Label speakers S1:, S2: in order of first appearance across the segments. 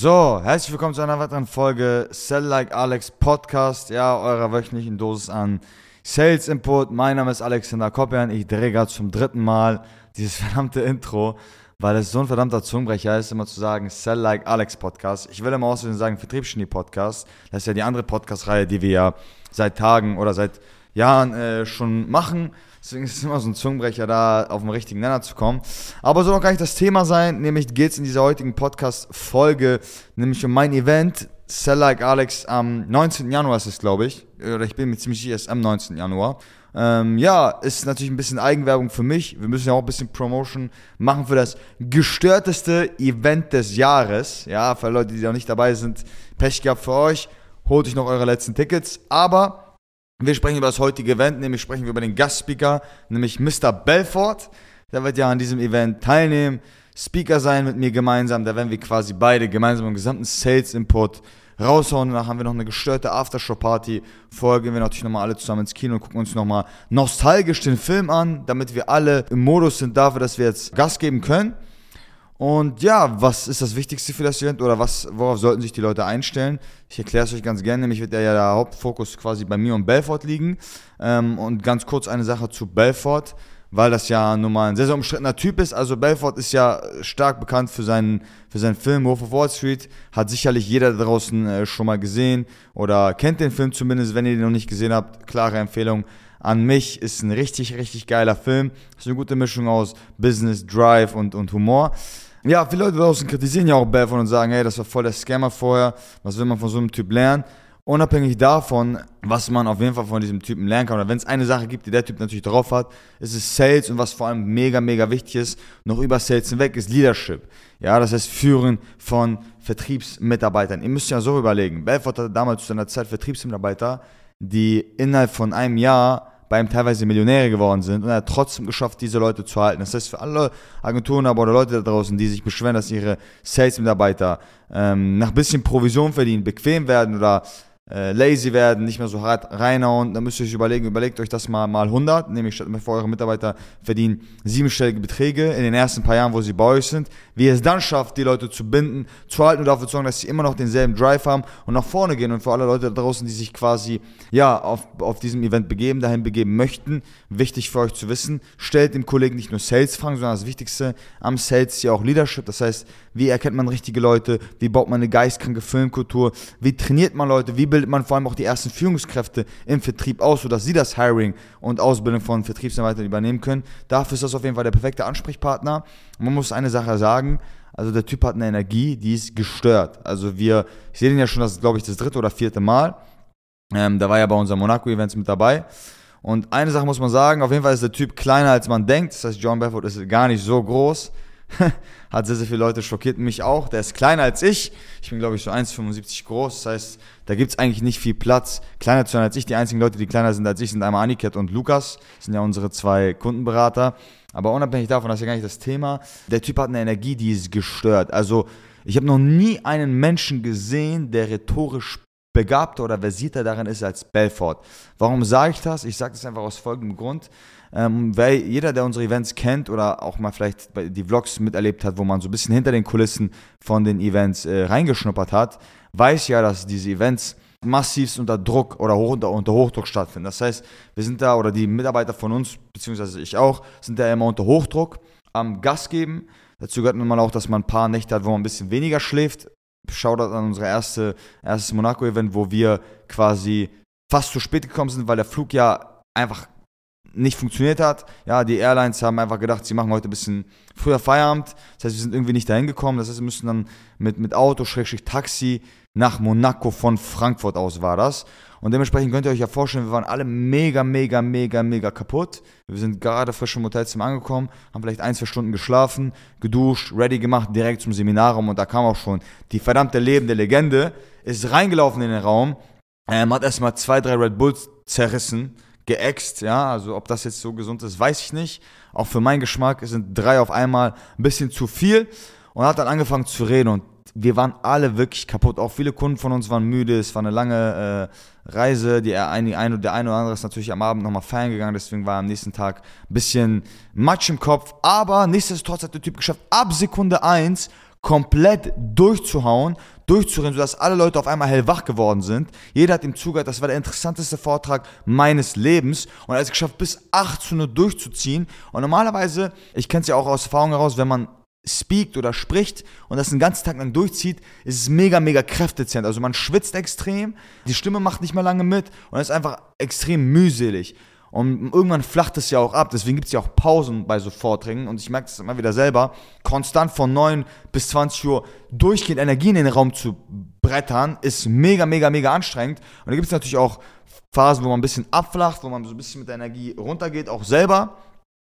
S1: So, herzlich willkommen zu einer weiteren Folge Sell Like Alex Podcast, ja, eurer wöchentlichen Dosis an Sales Input. Mein Name ist Alexander Koppian, ich drehe gerade zum dritten Mal dieses verdammte Intro, weil es so ein verdammter Zungenbrecher ist, immer zu sagen Sell Like Alex Podcast. Ich will immer außerdem sagen Vertriebsgenie Podcast. Das ist ja die andere Podcast-Reihe, die wir ja seit Tagen oder seit Jahren äh, schon machen. Deswegen ist es immer so ein Zungenbrecher, da auf den richtigen Nenner zu kommen. Aber soll auch gar nicht das Thema sein. Nämlich geht es in dieser heutigen Podcast-Folge nämlich um mein Event. Sell Like Alex am 19. Januar ist es, glaube ich. Oder ich bin mir ziemlich sicher, es ist am 19. Januar. Ähm, ja, ist natürlich ein bisschen Eigenwerbung für mich. Wir müssen ja auch ein bisschen Promotion machen für das gestörteste Event des Jahres. Ja, für Leute, die noch nicht dabei sind, Pech gehabt für euch. Holt euch noch eure letzten Tickets. Aber wir sprechen über das heutige Event, nämlich sprechen wir über den Gastspeaker, nämlich Mr. Belfort. Der wird ja an diesem Event teilnehmen, Speaker sein mit mir gemeinsam. Da werden wir quasi beide gemeinsam im gesamten Sales Input raushauen. Danach haben wir noch eine gestörte Aftershow-Party. Vorher gehen wir natürlich nochmal alle zusammen ins Kino und gucken uns nochmal nostalgisch den Film an, damit wir alle im Modus sind dafür, dass wir jetzt Gas geben können. Und ja, was ist das Wichtigste für das Event oder was, worauf sollten sich die Leute einstellen? Ich erkläre es euch ganz gerne, nämlich wird ja der Hauptfokus quasi bei mir und Belfort liegen. Ähm, und ganz kurz eine Sache zu Belfort, weil das ja nun mal ein sehr, sehr umstrittener Typ ist. Also Belfort ist ja stark bekannt für seinen, für seinen Film Wolf of Wall Street. Hat sicherlich jeder da draußen äh, schon mal gesehen oder kennt den Film zumindest, wenn ihr den noch nicht gesehen habt. Klare Empfehlung an mich. Ist ein richtig, richtig geiler Film. Ist eine gute Mischung aus Business, Drive und, und Humor. Ja, viele Leute draußen kritisieren ja auch Belfort und sagen, hey, das war voll der Scammer vorher, was will man von so einem Typ lernen? Unabhängig davon, was man auf jeden Fall von diesem Typen lernen kann, oder wenn es eine Sache gibt, die der Typ natürlich drauf hat, ist es Sales und was vor allem mega, mega wichtig ist, noch über Sales hinweg, ist Leadership. Ja, das heißt Führen von Vertriebsmitarbeitern. Ihr müsst ja so überlegen, Belfort hatte damals zu seiner Zeit Vertriebsmitarbeiter, die innerhalb von einem Jahr bei ihm teilweise Millionäre geworden sind und er hat trotzdem geschafft, diese Leute zu halten. Das heißt, für alle Agenturen aber oder Leute da draußen, die sich beschweren, dass ihre Sales-Mitarbeiter ähm, nach bisschen Provision verdienen, bequem werden oder äh, lazy werden, nicht mehr so hart reinhauen, dann müsst ihr euch überlegen, überlegt euch das mal mal 100, nämlich mir vor, eure Mitarbeiter verdienen siebenstellige Beträge in den ersten paar Jahren, wo sie bei euch sind, wie ihr es dann schafft, die Leute zu binden, zu halten und dafür zu sorgen, dass sie immer noch denselben Drive haben und nach vorne gehen und für alle Leute da draußen, die sich quasi, ja, auf, auf diesem Event begeben, dahin begeben möchten, wichtig für euch zu wissen, stellt dem Kollegen nicht nur Sales-Fragen, sondern das Wichtigste am Sales ist ja auch Leadership, das heißt, wie erkennt man richtige Leute, wie baut man eine geistkranke Filmkultur, wie trainiert man Leute, wie bildet man vor allem auch die ersten Führungskräfte im Vertrieb aus, sodass sie das Hiring und Ausbildung von Vertriebsarbeitern übernehmen können. Dafür ist das auf jeden Fall der perfekte Ansprechpartner. Man muss eine Sache sagen, also der Typ hat eine Energie, die ist gestört. Also wir, ich sehe den ja schon, das ist glaube ich das dritte oder vierte Mal. Ähm, da war ja bei unseren Monaco-Events mit dabei. Und eine Sache muss man sagen, auf jeden Fall ist der Typ kleiner als man denkt. Das heißt, John Belfort ist gar nicht so groß. hat sehr, sehr viele Leute schockiert, mich auch. Der ist kleiner als ich. Ich bin, glaube ich, so 1,75 groß. Das heißt, da gibt es eigentlich nicht viel Platz, kleiner zu sein als ich. Die einzigen Leute, die kleiner sind als ich, sind einmal Aniket und Lukas. Das sind ja unsere zwei Kundenberater. Aber unabhängig davon, das ist ja gar nicht das Thema. Der Typ hat eine Energie, die ist gestört. Also, ich habe noch nie einen Menschen gesehen, der rhetorisch begabter oder versierter darin ist als Belfort. Warum sage ich das? Ich sage das einfach aus folgendem Grund. Ähm, weil jeder, der unsere Events kennt oder auch mal vielleicht die Vlogs miterlebt hat, wo man so ein bisschen hinter den Kulissen von den Events äh, reingeschnuppert hat, weiß ja, dass diese Events massivst unter Druck oder hoch, unter, unter Hochdruck stattfinden. Das heißt, wir sind da, oder die Mitarbeiter von uns, beziehungsweise ich auch, sind da immer unter Hochdruck am Gas geben. Dazu gehört nun mal auch, dass man ein paar Nächte hat, wo man ein bisschen weniger schläft. Schaut an unser erste, erstes Monaco-Event, wo wir quasi fast zu spät gekommen sind, weil der Flug ja einfach nicht funktioniert hat. Ja, die Airlines haben einfach gedacht, sie machen heute ein bisschen früher Feierabend. Das heißt, wir sind irgendwie nicht dahin gekommen. Das heißt, wir müssen dann mit, mit Auto, Schrägstrich Taxi nach Monaco von Frankfurt aus war das. Und dementsprechend könnt ihr euch ja vorstellen, wir waren alle mega, mega, mega, mega kaputt. Wir sind gerade frisch im Hotelzimmer angekommen, haben vielleicht ein, zwei Stunden geschlafen, geduscht, ready gemacht, direkt zum Seminarraum und da kam auch schon die verdammte lebende Legende, ist reingelaufen in den Raum, ähm, hat erstmal zwei, drei Red Bulls zerrissen, geäxt, ja, also ob das jetzt so gesund ist, weiß ich nicht. Auch für meinen Geschmack sind drei auf einmal ein bisschen zu viel und hat dann angefangen zu reden und wir waren alle wirklich kaputt. Auch viele Kunden von uns waren müde. Es war eine lange äh, Reise. Die ein, ein, der eine oder andere ist natürlich am Abend nochmal feiern gegangen. Deswegen war am nächsten Tag ein bisschen Matsch im Kopf. Aber nichtsdestotrotz hat der Typ geschafft, ab Sekunde 1 komplett durchzuhauen, durchzurennen, sodass alle Leute auf einmal hellwach geworden sind. Jeder hat ihm zugehört, das war der interessanteste Vortrag meines Lebens. Und er hat es geschafft, bis 18 Uhr durchzuziehen. Und normalerweise, ich kenne es ja auch aus Erfahrung heraus, wenn man speakt oder spricht und das den ganzen Tag lang durchzieht, ist es mega, mega kräftezehrend. Also man schwitzt extrem, die Stimme macht nicht mehr lange mit und ist einfach extrem mühselig. Und irgendwann flacht es ja auch ab, deswegen gibt es ja auch Pausen bei so Vorträgen und ich merke das immer wieder selber, konstant von 9 bis 20 Uhr durchgehend Energie in den Raum zu brettern, ist mega, mega, mega anstrengend. Und da gibt es natürlich auch Phasen, wo man ein bisschen abflacht, wo man so ein bisschen mit der Energie runtergeht, auch selber.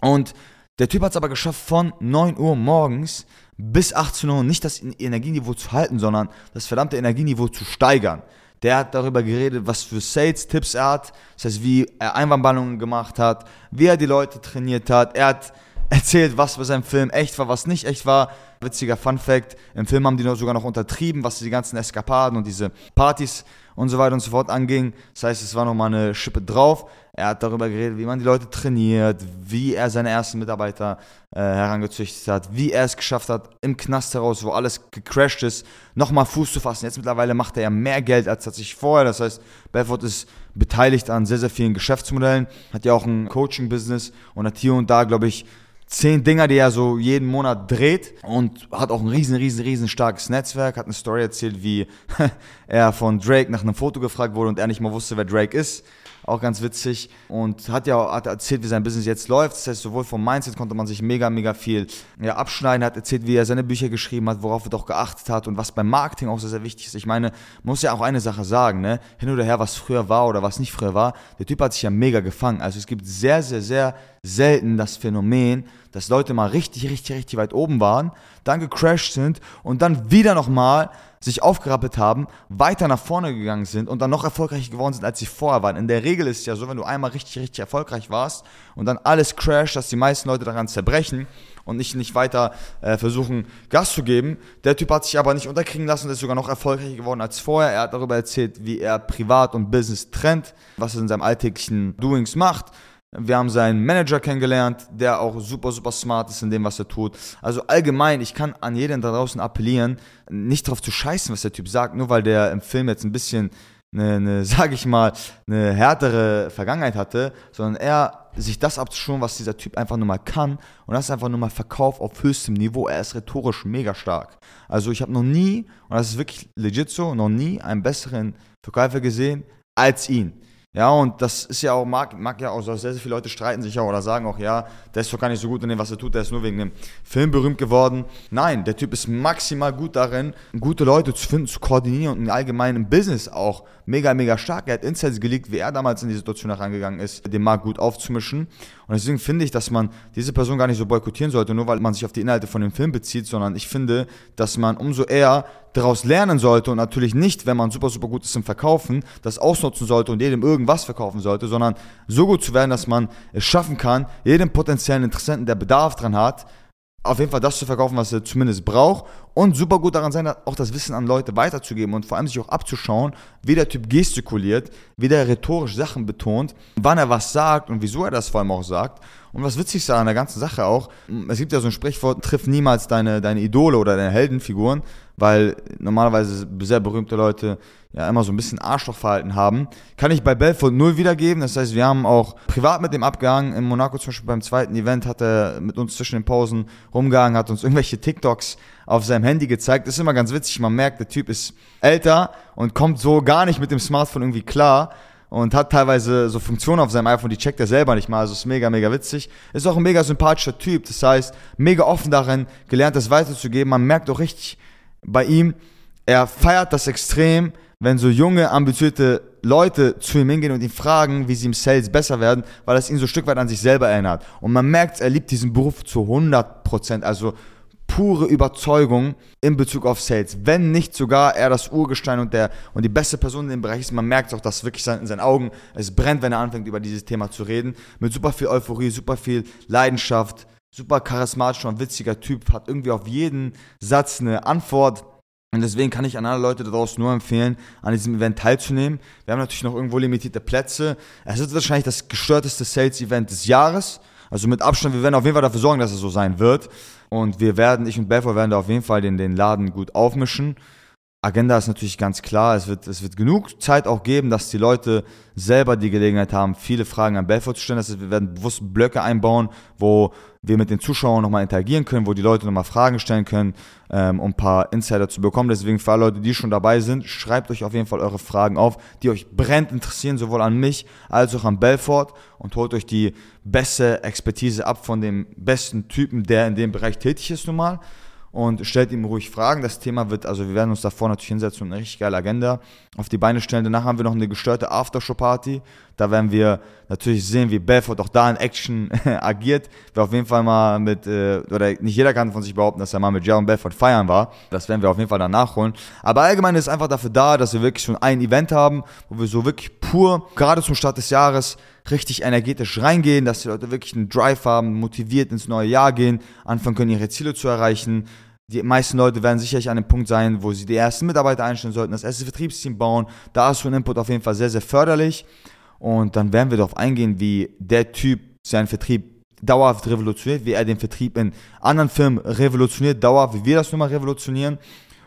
S1: Und der Typ hat es aber geschafft, von 9 Uhr morgens bis 18 Uhr nicht das Energieniveau zu halten, sondern das verdammte Energieniveau zu steigern. Der hat darüber geredet, was für Sales-Tipps er hat, das heißt, wie er Einwandballungen gemacht hat, wie er die Leute trainiert hat. Er hat erzählt, was bei seinem Film echt war, was nicht echt war. Witziger Fun Fact, im Film haben die sogar noch untertrieben, was die ganzen Eskapaden und diese Partys und so weiter und so fort anging. Das heißt, es war nochmal eine Schippe drauf. Er hat darüber geredet, wie man die Leute trainiert, wie er seine ersten Mitarbeiter äh, herangezüchtet hat, wie er es geschafft hat, im Knast heraus, wo alles gecrashed ist, nochmal Fuß zu fassen. Jetzt mittlerweile macht er ja mehr Geld als tatsächlich vorher. Das heißt, Belfort ist beteiligt an sehr, sehr vielen Geschäftsmodellen, hat ja auch ein Coaching-Business und hat hier und da, glaube ich, zehn Dinger, die er so jeden Monat dreht und hat auch ein riesen, riesen, riesen starkes Netzwerk, hat eine Story erzählt, wie er von Drake nach einem Foto gefragt wurde und er nicht mal wusste, wer Drake ist auch ganz witzig und hat ja hat erzählt, wie sein Business jetzt läuft. Das heißt, sowohl vom Mindset konnte man sich mega, mega viel ja, abschneiden, hat erzählt, wie er seine Bücher geschrieben hat, worauf er doch geachtet hat und was beim Marketing auch sehr, sehr wichtig ist. Ich meine, muss ja auch eine Sache sagen, ne? Hin oder her, was früher war oder was nicht früher war. Der Typ hat sich ja mega gefangen. Also es gibt sehr, sehr, sehr selten das Phänomen, dass Leute mal richtig, richtig, richtig weit oben waren, dann gecrashed sind und dann wieder nochmal sich aufgerappelt haben, weiter nach vorne gegangen sind und dann noch erfolgreicher geworden sind, als sie vorher waren. In der Regel ist es ja so, wenn du einmal richtig, richtig erfolgreich warst und dann alles crasht, dass die meisten Leute daran zerbrechen und nicht, nicht weiter äh, versuchen, Gas zu geben. Der Typ hat sich aber nicht unterkriegen lassen und ist sogar noch erfolgreicher geworden als vorher. Er hat darüber erzählt, wie er Privat und Business trennt, was er in seinem alltäglichen Doings macht wir haben seinen Manager kennengelernt, der auch super, super smart ist in dem, was er tut. Also allgemein, ich kann an jeden da draußen appellieren, nicht drauf zu scheißen, was der Typ sagt, nur weil der im Film jetzt ein bisschen eine, eine sage ich mal, eine härtere Vergangenheit hatte, sondern er sich das abzuschauen, was dieser Typ einfach nur mal kann. Und das ist einfach nur mal Verkauf auf höchstem Niveau. Er ist rhetorisch mega stark. Also ich habe noch nie, und das ist wirklich legit so, noch nie einen besseren Verkäufer gesehen als ihn. Ja, und das ist ja auch, mag, mag ja auch so, sehr, sehr viele Leute streiten sich ja oder sagen auch, ja, der ist doch gar nicht so gut in dem, was er tut, der ist nur wegen dem Film berühmt geworden. Nein, der Typ ist maximal gut darin, gute Leute zu finden, zu koordinieren und im allgemeinen Business auch mega, mega stark. Er hat Insights gelegt, wie er damals in die Situation herangegangen ist, den Markt gut aufzumischen. Und deswegen finde ich, dass man diese Person gar nicht so boykottieren sollte, nur weil man sich auf die Inhalte von dem Film bezieht, sondern ich finde, dass man umso eher daraus lernen sollte und natürlich nicht, wenn man super, super gut ist im Verkaufen, das ausnutzen sollte und jedem irgendwas verkaufen sollte, sondern so gut zu werden, dass man es schaffen kann, jedem potenziellen Interessenten, der Bedarf dran hat, auf jeden Fall das zu verkaufen, was er zumindest braucht und super gut daran sein, auch das Wissen an Leute weiterzugeben und vor allem sich auch abzuschauen, wie der Typ gestikuliert, wie der rhetorisch Sachen betont, wann er was sagt und wieso er das vor allem auch sagt. Und was witzig ist an der ganzen Sache auch, es gibt ja so ein Sprichwort, triff niemals deine, deine Idole oder deine Heldenfiguren, weil normalerweise sehr berühmte Leute ja immer so ein bisschen Arschlochverhalten haben. Kann ich bei Belfort null wiedergeben. Das heißt, wir haben auch privat mit dem abgehangen. In Monaco zum Beispiel beim zweiten Event hat er mit uns zwischen den Pausen rumgehangen, hat uns irgendwelche TikToks auf seinem Handy gezeigt. Das ist immer ganz witzig. Man merkt, der Typ ist älter und kommt so gar nicht mit dem Smartphone irgendwie klar und hat teilweise so Funktionen auf seinem iPhone, die checkt er selber nicht mal. Also ist mega, mega witzig. Ist auch ein mega sympathischer Typ. Das heißt, mega offen darin, gelernt das weiterzugeben. Man merkt auch richtig, bei ihm, er feiert das extrem, wenn so junge, ambitionierte Leute zu ihm hingehen und ihn fragen, wie sie im Sales besser werden, weil es ihn so ein Stück weit an sich selber erinnert. Und man merkt, er liebt diesen Beruf zu 100 Prozent, also pure Überzeugung in Bezug auf Sales. Wenn nicht sogar er das Urgestein und, der, und die beste Person in dem Bereich ist, man merkt auch, dass wirklich in seinen Augen es brennt, wenn er anfängt, über dieses Thema zu reden. Mit super viel Euphorie, super viel Leidenschaft, super charismatischer und witziger Typ, hat irgendwie auf jeden Satz eine Antwort. Und deswegen kann ich an alle Leute da draußen nur empfehlen, an diesem Event teilzunehmen. Wir haben natürlich noch irgendwo limitierte Plätze. Es ist wahrscheinlich das gestörteste Sales-Event des Jahres. Also mit Abstand, wir werden auf jeden Fall dafür sorgen, dass es so sein wird. Und wir werden, ich und Belfort werden da auf jeden Fall den, den Laden gut aufmischen. Agenda ist natürlich ganz klar. Es wird, es wird genug Zeit auch geben, dass die Leute selber die Gelegenheit haben, viele Fragen an Belfort zu stellen. Das heißt, wir werden bewusst Blöcke einbauen, wo wir mit den Zuschauern nochmal interagieren können, wo die Leute nochmal Fragen stellen können, ähm, um ein paar Insider zu bekommen. Deswegen für alle Leute, die schon dabei sind, schreibt euch auf jeden Fall eure Fragen auf, die euch brennt interessieren, sowohl an mich als auch an Belfort und holt euch die beste Expertise ab von dem besten Typen, der in dem Bereich tätig ist nun mal und stellt ihm ruhig Fragen. Das Thema wird, also wir werden uns davor natürlich hinsetzen und eine richtig geile Agenda auf die Beine stellen. Danach haben wir noch eine gestörte Aftershow-Party. Da werden wir natürlich sehen, wie Belfort auch da in Action agiert. Wer auf jeden Fall mal mit, äh, oder nicht jeder kann von sich behaupten, dass er mal mit Jaron Belfort feiern war. Das werden wir auf jeden Fall dann nachholen. Aber allgemein ist einfach dafür da, dass wir wirklich schon ein Event haben, wo wir so wirklich pur, gerade zum Start des Jahres, richtig energetisch reingehen, dass die Leute wirklich einen Drive haben, motiviert ins neue Jahr gehen, anfangen können, ihre Ziele zu erreichen die meisten Leute werden sicherlich an dem Punkt sein, wo sie die ersten Mitarbeiter einstellen sollten, das erste Vertriebsteam bauen. Da ist so ein Input auf jeden Fall sehr, sehr förderlich. Und dann werden wir darauf eingehen, wie der Typ seinen Vertrieb dauerhaft revolutioniert, wie er den Vertrieb in anderen Firmen revolutioniert, dauerhaft, wie wir das nun mal revolutionieren.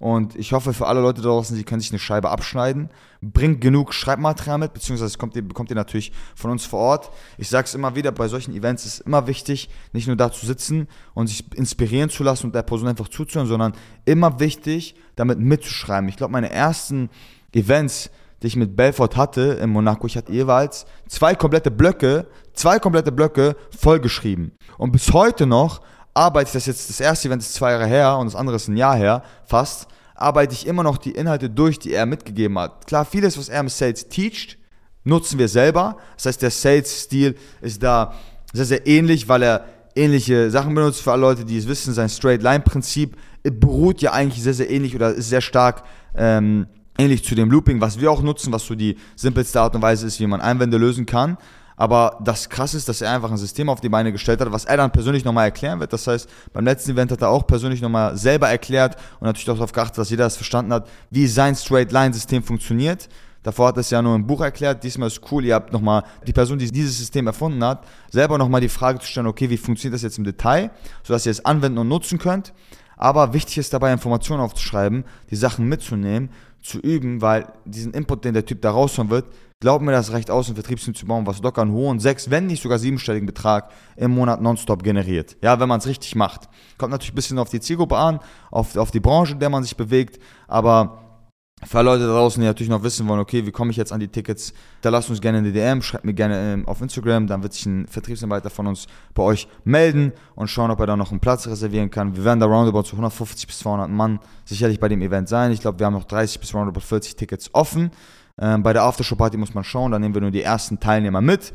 S1: Und ich hoffe für alle Leute da draußen, sie können sich eine Scheibe abschneiden. Bringt genug Schreibmaterial mit, beziehungsweise kommt ihr, bekommt ihr natürlich von uns vor Ort. Ich sage es immer wieder, bei solchen Events ist immer wichtig, nicht nur da zu sitzen und sich inspirieren zu lassen und der Person einfach zuzuhören, sondern immer wichtig, damit mitzuschreiben. Ich glaube, meine ersten Events, die ich mit Belfort hatte in Monaco, ich hatte jeweils zwei komplette Blöcke, zwei komplette Blöcke vollgeschrieben. Und bis heute noch arbeite ich das jetzt, das erste Event ist zwei Jahre her und das andere ist ein Jahr her, fast, arbeite ich immer noch die Inhalte durch, die er mitgegeben hat. Klar, vieles, was er im Sales teacht, nutzen wir selber. Das heißt, der Sales-Stil ist da sehr, sehr ähnlich, weil er ähnliche Sachen benutzt. Für alle Leute, die es wissen, sein Straight-Line-Prinzip beruht ja eigentlich sehr, sehr ähnlich oder ist sehr stark ähm, ähnlich zu dem Looping, was wir auch nutzen, was so die simpelste Art und Weise ist, wie man Einwände lösen kann. Aber das Krasse ist, dass er einfach ein System auf die Beine gestellt hat, was er dann persönlich nochmal erklären wird. Das heißt, beim letzten Event hat er auch persönlich nochmal selber erklärt und natürlich auch darauf geachtet, dass jeder das verstanden hat, wie sein Straight-Line-System funktioniert. Davor hat er es ja nur im Buch erklärt. Diesmal ist cool, ihr habt nochmal die Person, die dieses System erfunden hat, selber nochmal die Frage zu stellen, okay, wie funktioniert das jetzt im Detail, sodass ihr es anwenden und nutzen könnt. Aber wichtig ist dabei, Informationen aufzuschreiben, die Sachen mitzunehmen, zu üben, weil diesen Input, den der Typ da raushauen wird, Glaub mir, das reicht aus, ein Vertriebsteam zu bauen, was locker einen hohen sechs, wenn nicht sogar siebenstelligen Betrag im Monat nonstop generiert. Ja, wenn man es richtig macht. Kommt natürlich ein bisschen auf die Zielgruppe an, auf, auf die Branche, in der man sich bewegt, aber für Leute da draußen, die natürlich noch wissen wollen, okay, wie komme ich jetzt an die Tickets, da lasst uns gerne in die DM, schreibt mir gerne ähm, auf Instagram, dann wird sich ein Vertriebsarbeiter von uns bei euch melden und schauen, ob er da noch einen Platz reservieren kann. Wir werden da roundabout zu 150 bis 200 Mann sicherlich bei dem Event sein. Ich glaube, wir haben noch 30 bis roundabout 40 Tickets offen. Ähm, bei der Aftershow-Party muss man schauen, da nehmen wir nur die ersten Teilnehmer mit.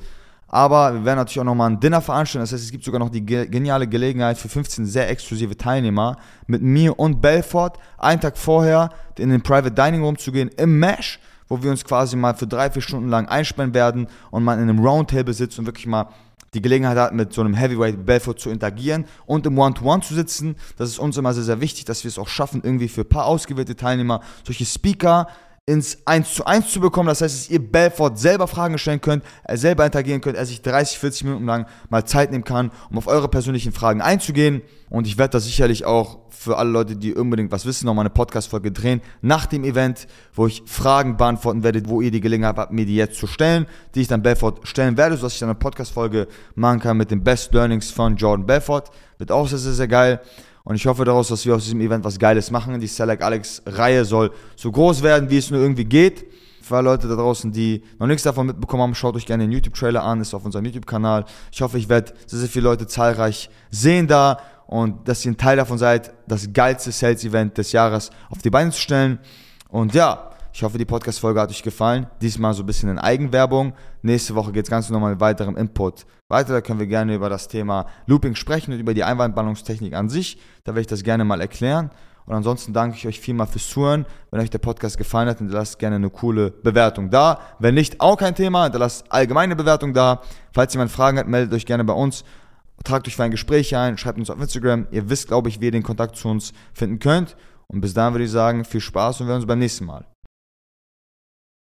S1: Aber wir werden natürlich auch nochmal ein Dinner veranstalten. Das heißt, es gibt sogar noch die geniale Gelegenheit für 15 sehr exklusive Teilnehmer mit mir und Belfort einen Tag vorher in den Private Dining Room zu gehen im Mesh, wo wir uns quasi mal für drei, vier Stunden lang einsperren werden und man in einem Roundtable sitzt und wirklich mal die Gelegenheit hat, mit so einem Heavyweight Belfort zu interagieren und im One-to-One -One zu sitzen. Das ist uns immer sehr, sehr wichtig, dass wir es auch schaffen, irgendwie für ein paar ausgewählte Teilnehmer solche Speaker ins 1 zu 1 zu bekommen. Das heißt, dass ihr Belfort selber Fragen stellen könnt, er selber interagieren könnt, er sich 30, 40 Minuten lang mal Zeit nehmen kann, um auf eure persönlichen Fragen einzugehen. Und ich werde da sicherlich auch für alle Leute, die unbedingt was wissen, nochmal eine Podcast-Folge drehen nach dem Event, wo ich Fragen beantworten werde, wo ihr die Gelegenheit habt, mir die jetzt zu stellen, die ich dann Belfort stellen werde, sodass ich dann eine Podcast-Folge machen kann mit den Best Learnings von Jordan Belfort. Wird auch sehr, sehr, sehr geil. Und ich hoffe daraus, dass wir aus diesem Event was Geiles machen. Die Select Alex Reihe soll so groß werden, wie es nur irgendwie geht. Für alle Leute da draußen, die noch nichts davon mitbekommen haben, schaut euch gerne den YouTube-Trailer an, ist auf unserem YouTube-Kanal. Ich hoffe, ich werde sehr, sehr viele Leute zahlreich sehen da und dass ihr ein Teil davon seid, das geilste Sales-Event des Jahres auf die Beine zu stellen. Und ja, ich hoffe, die Podcast-Folge hat euch gefallen. Diesmal so ein bisschen in Eigenwerbung. Nächste Woche geht es ganz normal mit weiterem Input weiter. Da können wir gerne über das Thema Looping sprechen und über die Einwandballungstechnik an sich. Da werde ich das gerne mal erklären. Und ansonsten danke ich euch vielmal fürs Zuhören. Wenn euch der Podcast gefallen hat, dann lasst gerne eine coole Bewertung da. Wenn nicht, auch kein Thema, dann lasst allgemeine Bewertung da. Falls jemand Fragen hat, meldet euch gerne bei uns. Tragt euch für ein Gespräch ein, schreibt uns auf Instagram. Ihr wisst, glaube ich, wie ihr den Kontakt zu uns finden könnt. Und bis dahin würde ich sagen, viel Spaß und wir sehen uns beim nächsten Mal.